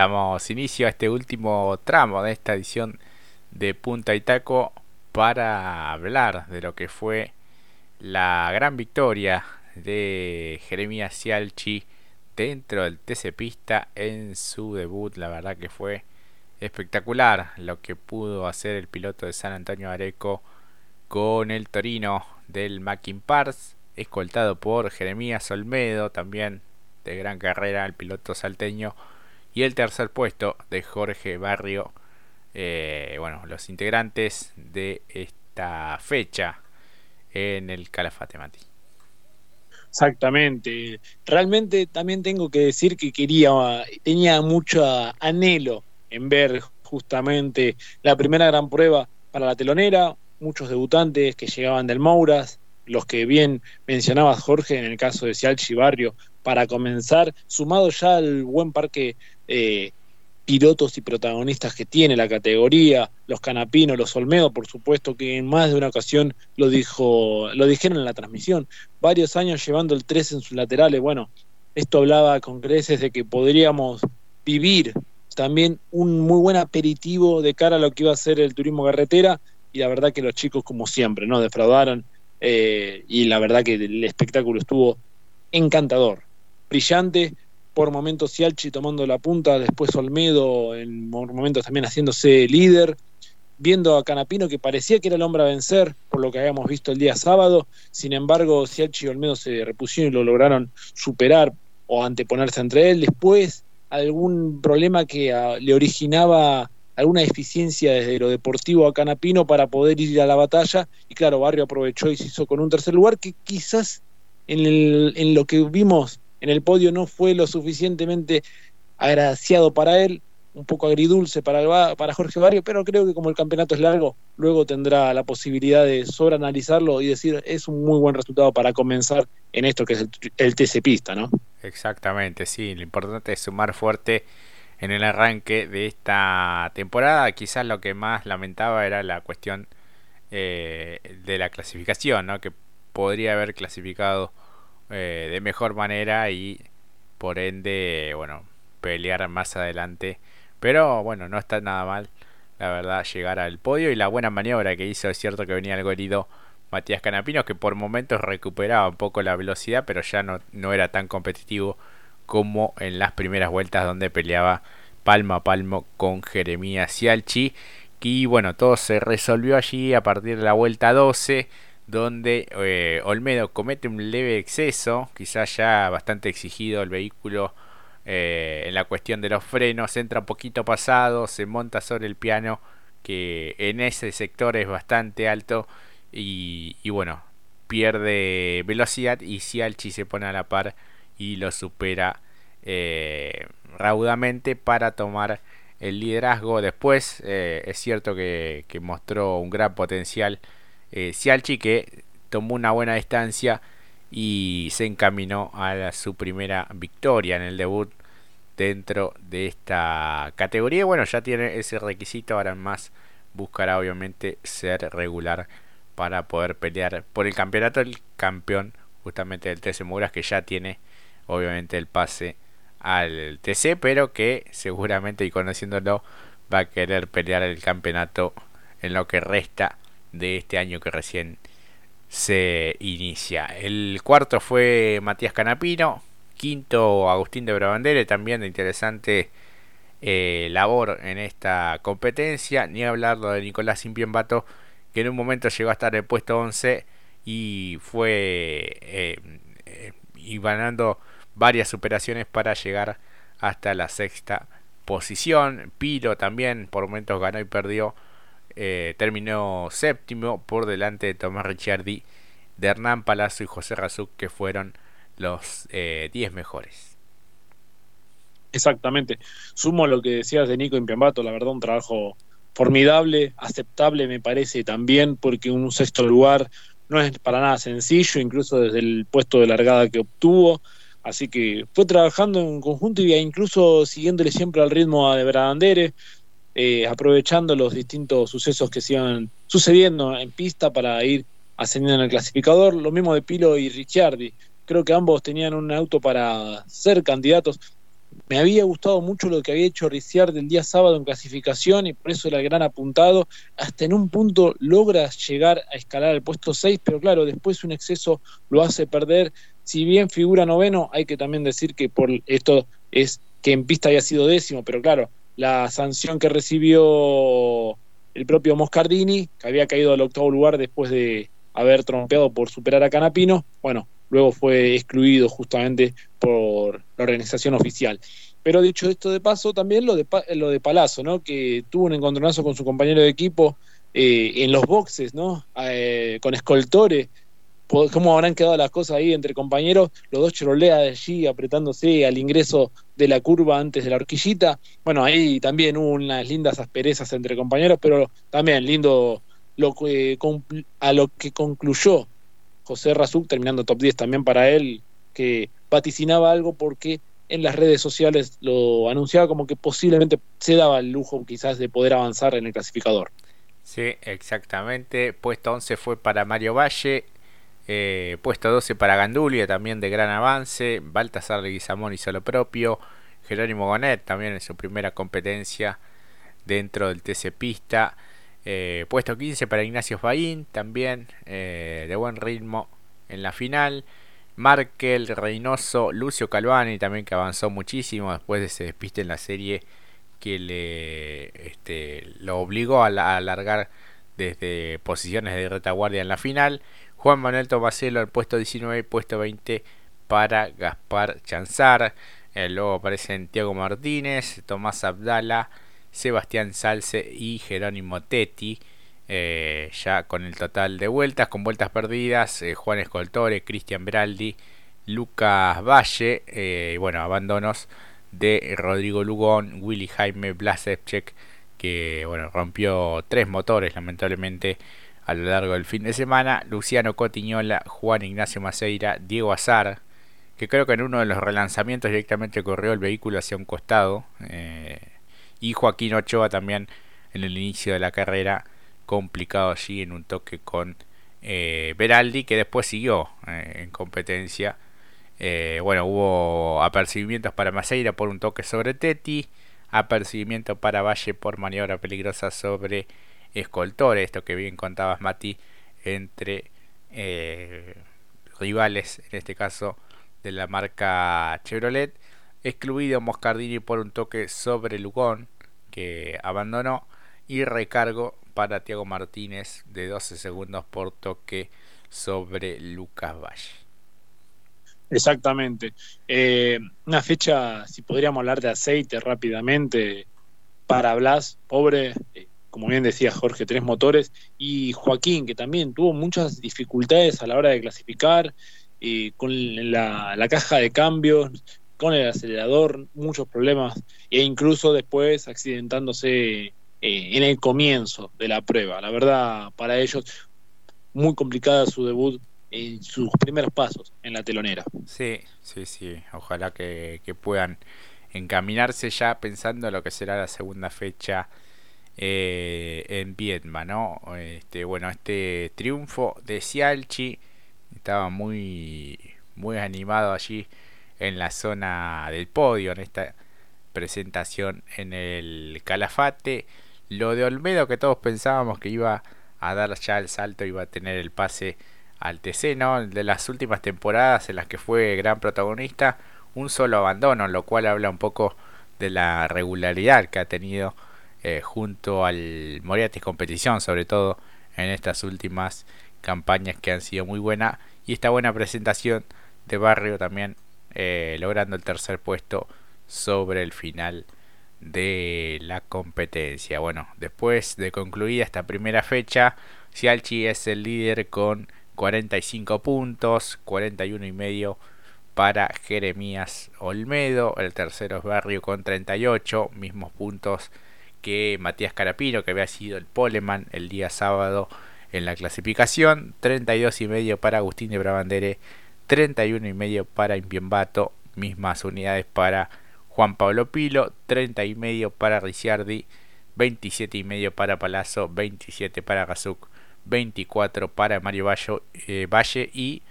Damos inicio a este último tramo de esta edición de Punta y Taco para hablar de lo que fue la gran victoria de Jeremías Cialchi dentro del TC Pista en su debut. La verdad que fue espectacular lo que pudo hacer el piloto de San Antonio Areco con el Torino del Mackin Pars, escoltado por Jeremías Olmedo, también de gran carrera, el piloto salteño, el tercer puesto de Jorge Barrio. Eh, bueno, los integrantes de esta fecha en el Calafate Mati. Exactamente. Realmente también tengo que decir que quería, tenía mucho anhelo en ver justamente la primera gran prueba para la telonera, muchos debutantes que llegaban del Mouras, los que bien mencionabas Jorge en el caso de Cialchi Barrio, para comenzar, sumado ya al buen parque eh, pilotos y protagonistas que tiene la categoría, los Canapinos, los Olmedo, por supuesto que en más de una ocasión lo dijo, lo dijeron en la transmisión, varios años llevando el 3 en sus laterales, bueno, esto hablaba con creces de que podríamos vivir también un muy buen aperitivo de cara a lo que iba a ser el turismo carretera. Y la verdad que los chicos como siempre, ¿no? defraudaron eh, y la verdad que el espectáculo estuvo encantador, brillante, por momentos Cialchi tomando la punta, después Olmedo en momentos también haciéndose líder, viendo a Canapino que parecía que era el hombre a vencer, por lo que habíamos visto el día sábado, sin embargo Cialchi y Olmedo se repusieron y lo lograron superar o anteponerse entre él, después algún problema que ah, le originaba alguna deficiencia desde lo deportivo a Canapino para poder ir a la batalla. Y claro, Barrio aprovechó y se hizo con un tercer lugar que quizás en, lo que vimos en el podio no fue lo suficientemente agraciado para él, un poco agridulce para, para Jorge Barrio, pero creo que como el campeonato es largo, luego tendrá la posibilidad de sobreanalizarlo y decir es un muy buen resultado para comenzar en esto que es el, el TC Pista, ¿no? Exactamente, sí, lo importante es sumar fuerte en el arranque de esta temporada. Quizás lo que más lamentaba era la cuestión eh, de la clasificación, ¿no? que podría haber clasificado eh, de mejor manera y por ende, bueno, pelear más adelante. Pero bueno, no está nada mal, la verdad, llegar al podio y la buena maniobra que hizo. Es cierto que venía algo herido Matías Canapino, que por momentos recuperaba un poco la velocidad, pero ya no, no era tan competitivo como en las primeras vueltas donde peleaba palmo a palmo con Jeremías Cialchi. Y bueno, todo se resolvió allí a partir de la vuelta 12 donde eh, Olmedo comete un leve exceso, quizás ya bastante exigido el vehículo eh, en la cuestión de los frenos, entra un poquito pasado, se monta sobre el piano que en ese sector es bastante alto y, bueno, pierde velocidad y Cialchi se pone a la par y lo supera eh, raudamente para tomar el liderazgo. Después es cierto que mostró un gran potencial eh, Cialchi que tomó una buena distancia y se encaminó a su primera victoria en el debut dentro de esta categoría. Bueno, ya tiene ese requisito, ahora más buscará obviamente ser regular para poder pelear por el campeonato. El campeón justamente del TC Muras que ya tiene obviamente el pase al TC, pero que seguramente y conociéndolo va a querer pelear el campeonato en lo que resta de este año que recién se inicia. El cuarto fue Matías Canapino, quinto Agustín de Brabandere, también de interesante eh, labor en esta competencia, ni hablarlo de Nicolás Impiembato, que en un momento llegó a estar en el puesto 11 y fue eh, eh, y ganando varias superaciones para llegar hasta la sexta posición. Piro también por momentos ganó y perdió eh, terminó séptimo por delante de Tomás Ricciardi, de Hernán Palazzo y José Razuk, que fueron los 10 eh, mejores. Exactamente. Sumo lo que decías de Nico Impiambato, la verdad, un trabajo formidable, aceptable me parece también, porque un sexto lugar no es para nada sencillo, incluso desde el puesto de largada que obtuvo. Así que fue trabajando en conjunto y incluso siguiéndole siempre al ritmo De Brandere, eh, aprovechando los distintos sucesos que se iban sucediendo en pista para ir ascendiendo en el clasificador. Lo mismo de Pilo y Ricciardi. Creo que ambos tenían un auto para ser candidatos. me había gustado mucho lo que había hecho Ricciardo el día sábado en clasificación y por eso era el gran apuntado. Hasta en un punto logra llegar a escalar al puesto 6, pero claro, después un exceso lo hace perder. Si bien figura noveno, hay que también decir que por esto es que en pista había sido décimo, pero claro, la sanción que recibió el propio Moscardini, que había caído al octavo lugar después de haber trompeado por superar a Canapino, bueno, luego fue excluido justamente por la organización oficial. Pero dicho esto de paso, también lo de, lo de Palazzo, ¿no? que tuvo un encontronazo con su compañero de equipo eh, en los boxes, ¿no? Eh, con Escoltore, cómo habrán quedado las cosas ahí entre compañeros, los dos de allí apretándose al ingreso de la curva antes de la horquillita. Bueno, ahí también hubo unas lindas asperezas entre compañeros, pero también lindo lo que, a lo que concluyó José Razuk, terminando top 10 también para él, que vaticinaba algo porque en las redes sociales lo anunciaba como que posiblemente se daba el lujo quizás de poder avanzar en el clasificador. Sí, exactamente. Puesto 11 fue para Mario Valle, eh, puesto 12 para Gandulia, también de gran avance. Baltasar Leguizamón hizo lo propio. Jerónimo Gonet también en su primera competencia dentro del TC Pista. Eh, puesto 15 para Ignacio Faín, también eh, de buen ritmo en la final. Markel, Reynoso, Lucio Calvani también que avanzó muchísimo después de ese despiste en la serie que le este, lo obligó a, a alargar desde posiciones de retaguardia en la final. Juan Manuel Tomaselo al puesto 19 y puesto 20 para Gaspar Chanzar. Eh, luego aparecen Tiago Martínez, Tomás Abdala, Sebastián Salce y Jerónimo Tetti. Eh, ya con el total de vueltas, con vueltas perdidas, eh, Juan Escoltore, Cristian Beraldi, Lucas Valle, y bueno, abandonos de Rodrigo Lugón, Willy Jaime Blasevchek, que bueno, rompió tres motores lamentablemente a lo largo del fin de semana. Luciano Cotiñola, Juan Ignacio Maceira, Diego Azar, que creo que en uno de los relanzamientos directamente corrió el vehículo hacia un costado. Eh, y Joaquín Ochoa también en el inicio de la carrera, complicado allí en un toque con eh, Beraldi, que después siguió eh, en competencia. bueno, hubo apercibimientos para Maceira por un toque sobre Teti, apercibimiento para Valle por maniobra peligrosa sobre escoltores, esto que bien contabas Mati, entre eh, rivales, en este caso de la marca Chevrolet, excluido Moscardini por un toque sobre Lugón, que abandonó, y recargo para Tiago Martínez de 12 segundos por toque sobre Lucas Valle. Exactamente. Eh, una fecha, si podríamos hablar de aceite rápidamente, para Blas, pobre, eh, como bien decía Jorge, tres motores, y Joaquín, que también tuvo muchas dificultades a la hora de clasificar, eh, con la, caja de cambios, con el acelerador, muchos problemas, e incluso después accidentándose eh, en el comienzo de la prueba. La verdad, para ellos, muy complicada su debut en sus primeros pasos en la telonera. Sí, sí, sí, ojalá que, que puedan encaminarse ya pensando en lo que será la segunda fecha eh, en Vietma, ¿no? Este, bueno, este triunfo de Sialchi estaba muy, muy animado allí en la zona del podio, en esta presentación en el Calafate. Lo de Olmedo, que todos pensábamos que iba a dar ya el salto, iba a tener el pase al TC, ¿no? De las últimas temporadas en las que fue gran protagonista, un solo abandono, lo cual habla un poco de la regularidad que ha tenido eh, junto al Moriarty Competición, sobre todo en estas últimas campañas que han sido muy buenas. Y esta buena presentación de Barrio también eh, logrando el tercer puesto sobre el final de la competencia. Bueno, después de concluida esta primera fecha, Sialchi es el líder con 45 puntos, 41 y medio para Jeremías Olmedo, el tercero es Barrio con 38, mismos puntos que Matías Carapino, que había sido el poleman el día sábado en la clasificación, 32 y medio para Agustín de Brabandere, 31 y medio para Impiembato, mismas unidades para Juan Pablo Pilo, 30 y medio para Ricciardi, 27 y medio para Palazzo, 27 para Gazuk, 24 para Mario eh, Valle y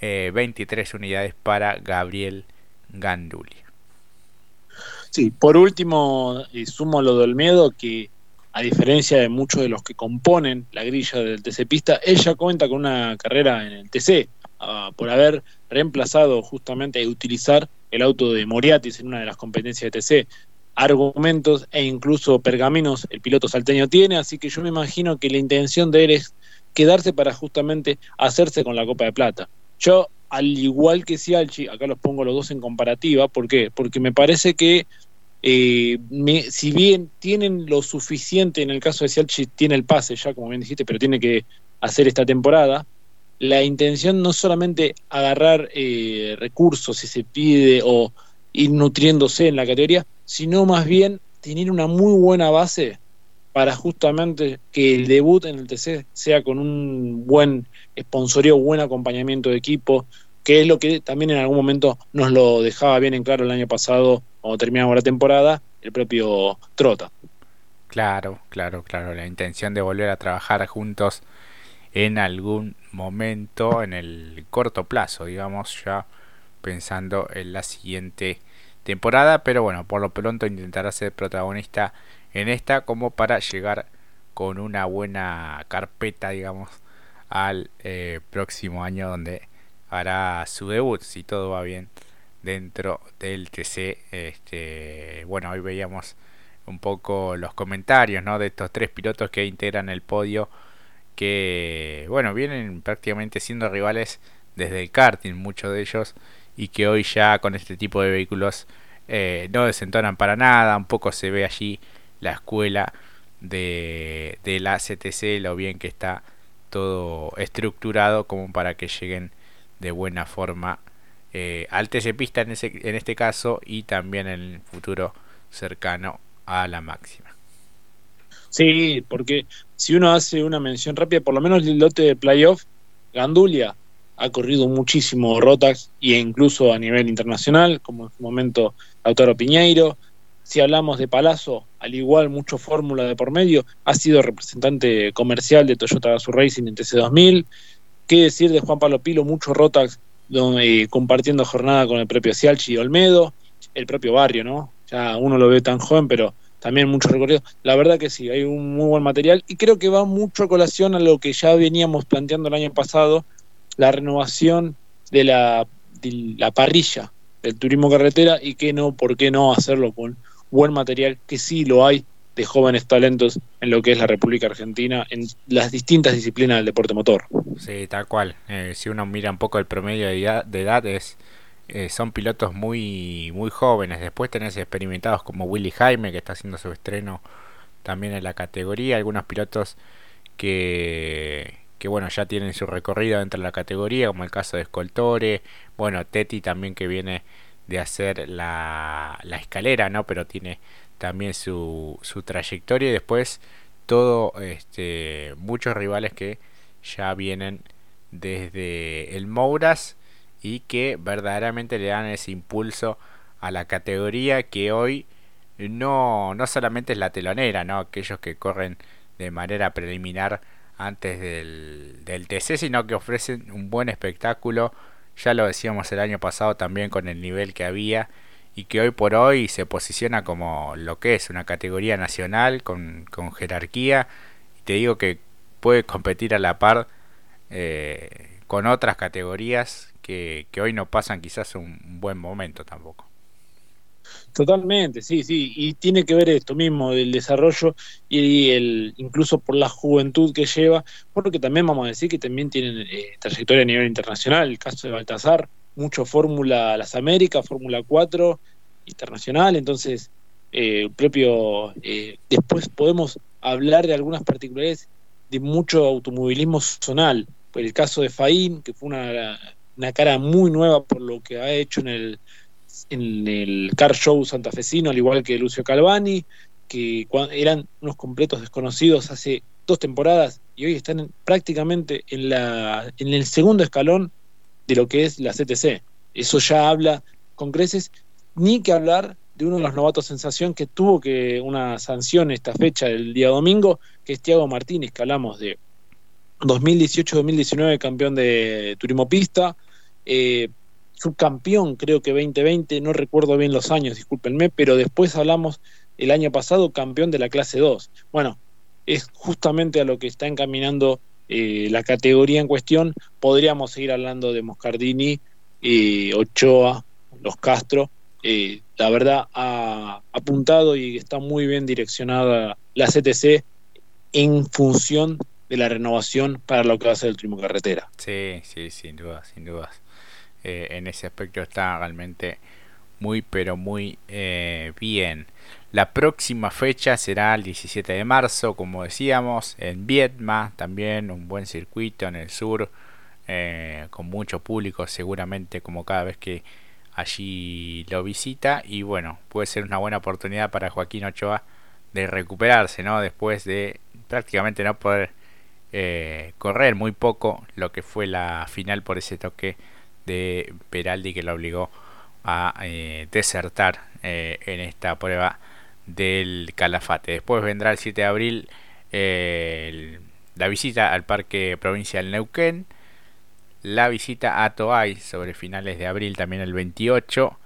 23 eh, unidades para Gabriel Ganduli. Sí, por último, y sumo lo del miedo, que a diferencia de muchos de los que componen la grilla del TC Pista, ella cuenta con una carrera en el TC, ah, por haber reemplazado justamente y utilizar el auto de Moriatis en una de las competencias de TC. Argumentos e incluso pergaminos el piloto salteño tiene, así que yo me imagino que la intención de él es quedarse para justamente hacerse con la Copa de Plata. Yo, al igual que Sialchi, acá los pongo los dos en comparativa, ¿por qué? Porque me parece que eh, si bien tienen lo suficiente, en el caso de Sialchi tiene el pase ya, como bien dijiste, pero tiene que hacer esta temporada, la intención no solamente agarrar eh, recursos si se pide o ir nutriéndose en la categoría, sino más bien tener una muy buena base para justamente que el debut en el TC sea con un buen sponsorio, buen acompañamiento de equipo, que es lo que también en algún momento nos lo dejaba bien en claro el año pasado, cuando terminamos la temporada, el propio Trota. Claro, claro, claro, la intención de volver a trabajar juntos en algún momento, en el corto plazo, digamos, ya pensando en la siguiente temporada, pero bueno, por lo pronto intentará ser protagonista en esta como para llegar con una buena carpeta, digamos, al eh, próximo año donde hará su debut, si todo va bien, dentro del TC. Este, bueno, hoy veíamos un poco los comentarios ¿no? de estos tres pilotos que integran el podio, que bueno, vienen prácticamente siendo rivales desde el karting, muchos de ellos, y que hoy ya con este tipo de vehículos eh, no desentonan para nada, un poco se ve allí la escuela de, de la CTC, lo bien que está todo estructurado como para que lleguen de buena forma eh, al TC Pista en, ese, en este caso y también en el futuro cercano a la máxima. Sí, porque si uno hace una mención rápida, por lo menos el lote de playoff, Gandulia ha corrido muchísimo Rotax e incluso a nivel internacional, como en su momento Lautaro Piñeiro. Si hablamos de Palazzo, al igual mucho fórmula de por medio, ha sido representante comercial de Toyota Gazoo Racing en TC2000. ¿Qué decir de Juan Pablo Pilo? Mucho Rotax donde, compartiendo jornada con el propio Cialchi y Olmedo, el propio barrio, ¿no? Ya uno lo ve tan joven, pero también mucho recorrido. La verdad que sí, hay un muy buen material y creo que va mucho a colación a lo que ya veníamos planteando el año pasado, la renovación de la, de la parrilla del turismo carretera y que no, ¿por qué no hacerlo con buen material? Que sí lo hay de jóvenes talentos en lo que es la República Argentina en las distintas disciplinas del deporte motor. Sí, tal cual. Eh, si uno mira un poco el promedio de edades, eh, son pilotos muy muy jóvenes. Después tenés experimentados como Willy Jaime, que está haciendo su estreno también en la categoría. Algunos pilotos que, que bueno, ya tienen su recorrido dentro de la categoría, como el caso de Escoltore. Bueno, Teti también que viene de hacer la, la escalera, ¿no? Pero tiene también su, su trayectoria y después todo este muchos rivales que ya vienen desde el Mouras y que verdaderamente le dan ese impulso a la categoría que hoy no, no solamente es la telonera, ¿no? aquellos que corren de manera preliminar antes del, del TC, sino que ofrecen un buen espectáculo. Ya lo decíamos el año pasado también con el nivel que había y que hoy por hoy se posiciona como lo que es una categoría nacional con, con jerarquía y te digo que puede competir a la par eh, con otras categorías que, que, hoy no pasan quizás un, buen momento tampoco. Totalmente, sí, sí, y tiene que ver esto mismo del desarrollo y el incluso por la juventud que lleva, porque también vamos a decir que también tienen eh, trayectoria a nivel internacional, el caso de Baltasar, mucho Fórmula Las Américas, Fórmula 4 internacional, entonces eh, propio eh, después podemos hablar de algunas particularidades de mucho automovilismo zonal, por el caso de Faín, que fue una, una cara muy nueva por lo que ha hecho en el en el Car Show santafesino, al igual que Lucio Calvani, que eran unos completos desconocidos hace dos temporadas y hoy están prácticamente en, la, en el segundo escalón de lo que es la CTC. Eso ya habla con creces, ni que hablar de uno de los novatos sensación que tuvo que una sanción esta fecha del día domingo, que es Tiago Martínez, que hablamos de 2018-2019 campeón de turismo pista, eh, subcampeón, creo que 2020, no recuerdo bien los años, discúlpenme, pero después hablamos el año pasado campeón de la clase 2. Bueno, es justamente a lo que está encaminando eh, la categoría en cuestión. Podríamos seguir hablando de Moscardini, eh, Ochoa, los Castro. Eh, la verdad ha apuntado y está muy bien direccionada la CTC en función de la renovación para lo que va a ser el turismo carretera. Sí, sí, sin duda, sin dudas. Eh, en ese aspecto está realmente muy, pero muy eh, bien. La próxima fecha será el 17 de marzo, como decíamos, en Vietma, también un buen circuito en el sur, eh, con mucho público seguramente como cada vez que allí lo visita y bueno, puede ser una buena oportunidad para Joaquín Ochoa de recuperarse, ¿no? Después de prácticamente no poder correr muy poco lo que fue la final por ese toque de Peraldi que lo obligó a eh, desertar eh, en esta prueba del Calafate. Después vendrá el 7 de abril la visita al Parque Provincial Neuquén, la visita a Toay sobre finales de abril también el 28,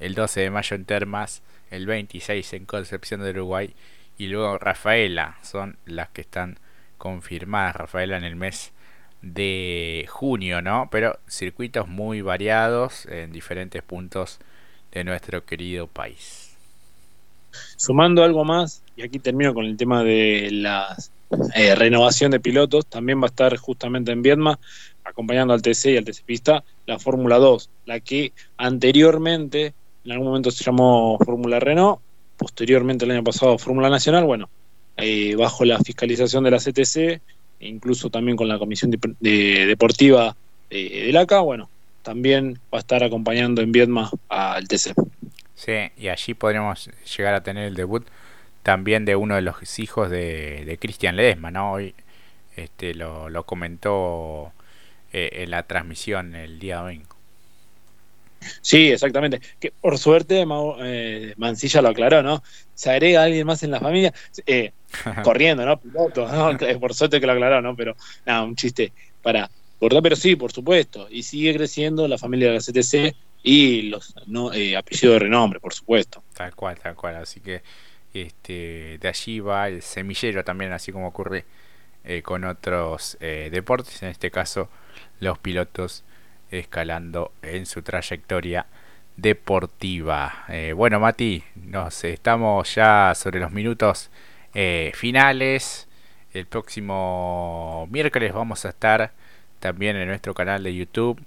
el 12 de mayo en Termas, el 26 en Concepción de Uruguay y luego Rafaela son las que están confirmadas Rafaela en el mes de junio, ¿no? Pero circuitos muy variados en diferentes puntos de nuestro querido país. Sumando algo más, y aquí termino con el tema de la eh, renovación de pilotos, también va a estar justamente en Viedma, acompañando al TC y al TC Pista, la Fórmula 2, la que anteriormente, en algún momento se llamó Fórmula Renault, posteriormente el año pasado Fórmula Nacional, bueno, eh, bajo la fiscalización de la CTC, incluso también con la Comisión Deportiva de, del ACA, bueno, también va a estar acompañando en Viedma al TC. Sí, y allí podremos llegar a tener el debut también de uno de los hijos de, Cristian Ledesma, ¿no? Hoy este, lo, lo comentó eh, en la transmisión el día domingo. Sí, exactamente. Que por suerte eh, Mancilla lo aclaró, ¿no? Se agrega alguien más en la familia, eh, corriendo, ¿no? Piloto, ¿no? Por suerte que lo aclaró, ¿no? Pero nada, un chiste para cortar, pero sí, por supuesto. Y sigue creciendo la familia de la CTC y los no, eh, apellidos de renombre, por supuesto. Tal cual, tal cual. Así que este, de allí va el semillero también, así como ocurre eh, con otros deportes, en este caso los pilotos escalando en su trayectoria deportiva. Eh, bueno, Mati, nos estamos ya sobre los minutos eh, finales. El próximo miércoles vamos a estar también en nuestro canal de YouTube.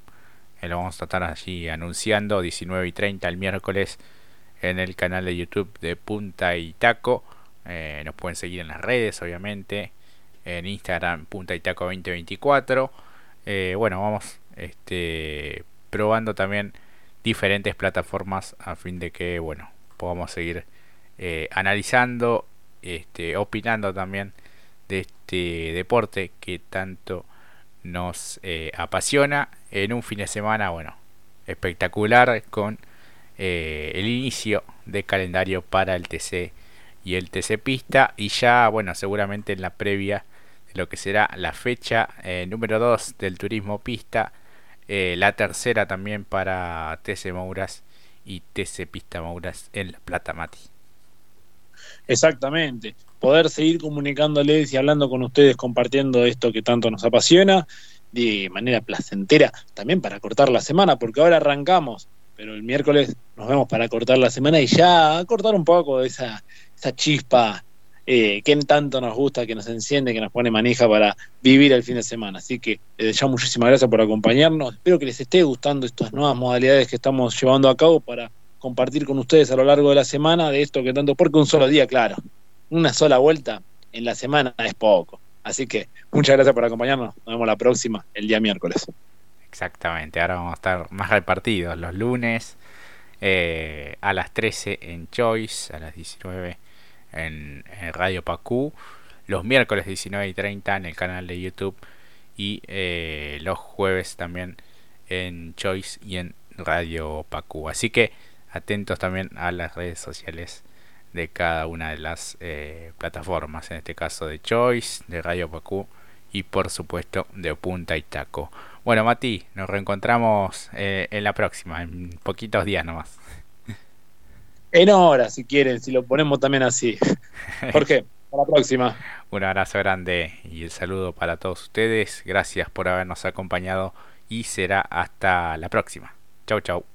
Eh, lo vamos a estar allí anunciando 19 y 30 el miércoles en el canal de YouTube de Punta y Taco. nos pueden seguir en las redes, obviamente. En Instagram, Punta y Taco 2024. bueno, vamos este, probando también diferentes plataformas a fin de que bueno podamos seguir eh, analizando este, opinando también de este deporte que tanto nos eh, apasiona en un fin de semana bueno espectacular con eh, el inicio de calendario para el TC y el TC Pista. Y ya bueno seguramente en la previa de lo que será la fecha número 2 del turismo pista eh, la tercera también para TC Mouras y TC Pista Mouras en La Plata Mati. Exactamente. Poder seguir comunicándoles y hablando con ustedes, compartiendo esto que tanto nos apasiona de manera placentera, también para cortar la semana, porque ahora arrancamos, pero el miércoles nos vemos para cortar la semana y ya cortar un poco esa, esa chispa eh, que tanto nos gusta, que nos enciende, que nos pone manija para vivir el fin de semana. Así que desde ya muchísimas gracias por acompañarnos. Espero que les esté gustando estas nuevas modalidades que estamos llevando a cabo para compartir con ustedes a lo largo de la semana de esto que tanto, porque un solo día, claro, una sola vuelta en la semana es poco. Así que muchas gracias por acompañarnos. Nos vemos la próxima, el día miércoles. Exactamente, ahora vamos a estar más repartidos los lunes eh, a las 13 en Choice, a las 19 en, Radio Pacú, los miércoles 19 y 30 en el canal de YouTube y eh, los jueves también en Choice y en Radio Pacú. Así que atentos también a las redes sociales de cada una de las eh, plataformas, en este caso de Choice, de Radio Pacú y por supuesto de Punta y Taco. Bueno, Mati, nos reencontramos eh, en la próxima, en poquitos días nomás. En hora, si quieren, si lo ponemos también así. ¿Por qué? Hasta la próxima. Un abrazo grande y el saludo para todos ustedes. Gracias por habernos acompañado y será hasta la próxima. Chau, chau.